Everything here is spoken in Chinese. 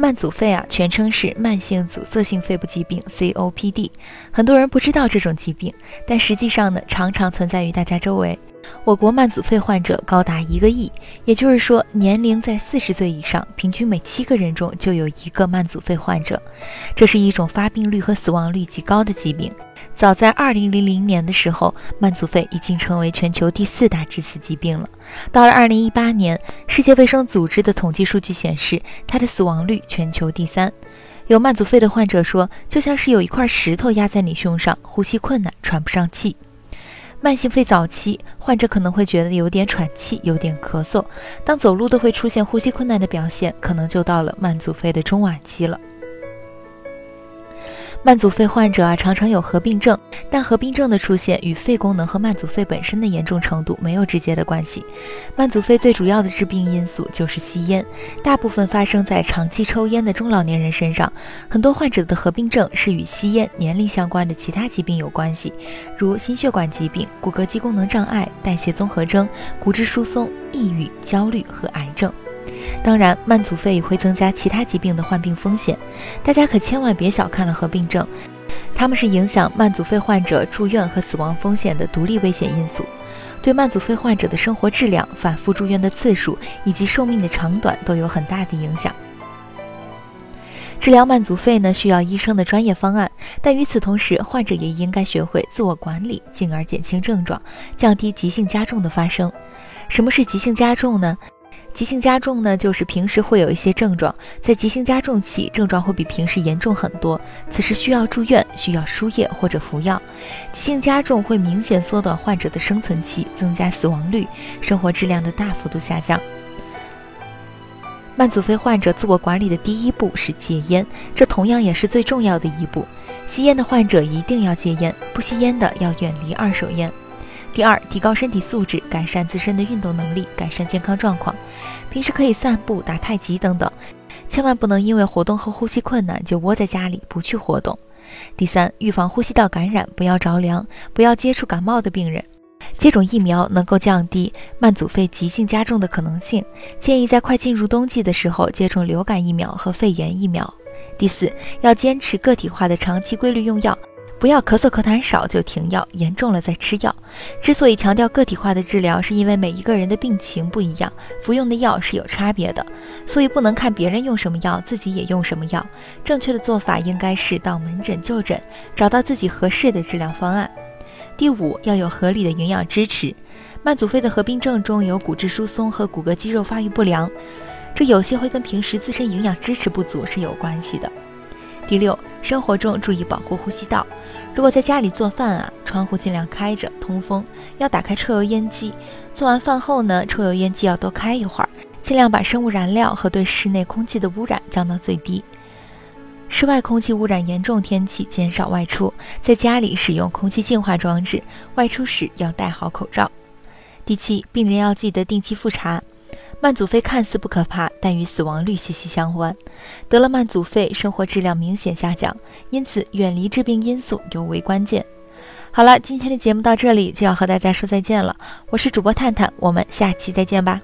慢阻肺啊，全称是慢性阻塞性肺部疾病 （COPD）。很多人不知道这种疾病，但实际上呢，常常存在于大家周围。我国慢阻肺患者高达一个亿，也就是说，年龄在四十岁以上，平均每七个人中就有一个慢阻肺患者。这是一种发病率和死亡率极高的疾病。早在2000年的时候，慢阻肺已经成为全球第四大致死疾病了。到了2018年，世界卫生组织的统计数据显示，它的死亡率全球第三。有慢阻肺的患者说，就像是有一块石头压在你胸上，呼吸困难，喘不上气。慢性肺早期患者可能会觉得有点喘气，有点咳嗽，当走路都会出现呼吸困难的表现，可能就到了慢阻肺的中晚期了。慢阻肺患者啊，常常有合并症，但合并症的出现与肺功能和慢阻肺本身的严重程度没有直接的关系。慢阻肺最主要的致病因素就是吸烟，大部分发生在长期抽烟的中老年人身上。很多患者的合并症是与吸烟、年龄相关的其他疾病有关系，如心血管疾病、骨骼肌功能障碍、代谢综合征、骨质疏松、抑郁、焦虑和癌症。当然，慢阻肺也会增加其他疾病的患病风险，大家可千万别小看了合并症，它们是影响慢阻肺患者住院和死亡风险的独立危险因素，对慢阻肺患者的生活质量、反复住院的次数以及寿命的长短都有很大的影响。治疗慢阻肺呢，需要医生的专业方案，但与此同时，患者也应该学会自我管理，进而减轻症状，降低急性加重的发生。什么是急性加重呢？急性加重呢，就是平时会有一些症状，在急性加重期，症状会比平时严重很多，此时需要住院，需要输液或者服药。急性加重会明显缩短患者的生存期，增加死亡率，生活质量的大幅度下降。慢阻肺患者自我管理的第一步是戒烟，这同样也是最重要的一步。吸烟的患者一定要戒烟，不吸烟的要远离二手烟。第二，提高身体素质，改善自身的运动能力，改善健康状况。平时可以散步、打太极等等，千万不能因为活动后呼吸困难就窝在家里不去活动。第三，预防呼吸道感染，不要着凉，不要接触感冒的病人。接种疫苗能够降低慢阻肺急性加重的可能性，建议在快进入冬季的时候接种流感疫苗和肺炎疫苗。第四，要坚持个体化的长期规律用药。不要咳嗽咳痰少就停药，严重了再吃药。之所以强调个体化的治疗，是因为每一个人的病情不一样，服用的药是有差别的，所以不能看别人用什么药，自己也用什么药。正确的做法应该是到门诊就诊，找到自己合适的治疗方案。第五，要有合理的营养支持。慢阻肺的合并症中有骨质疏松和骨骼肌肉发育不良，这有些会跟平时自身营养支持不足是有关系的。第六，生活中注意保护呼吸道。如果在家里做饭啊，窗户尽量开着通风，要打开抽油烟机。做完饭后呢，抽油烟机要多开一会儿，尽量把生物燃料和对室内空气的污染降到最低。室外空气污染严重天气减少外出，在家里使用空气净化装置，外出时要戴好口罩。第七，病人要记得定期复查。慢阻肺看似不可怕，但与死亡率息息相关。得了慢阻肺，生活质量明显下降，因此远离致病因素尤为关键。好了，今天的节目到这里就要和大家说再见了。我是主播探探，我们下期再见吧。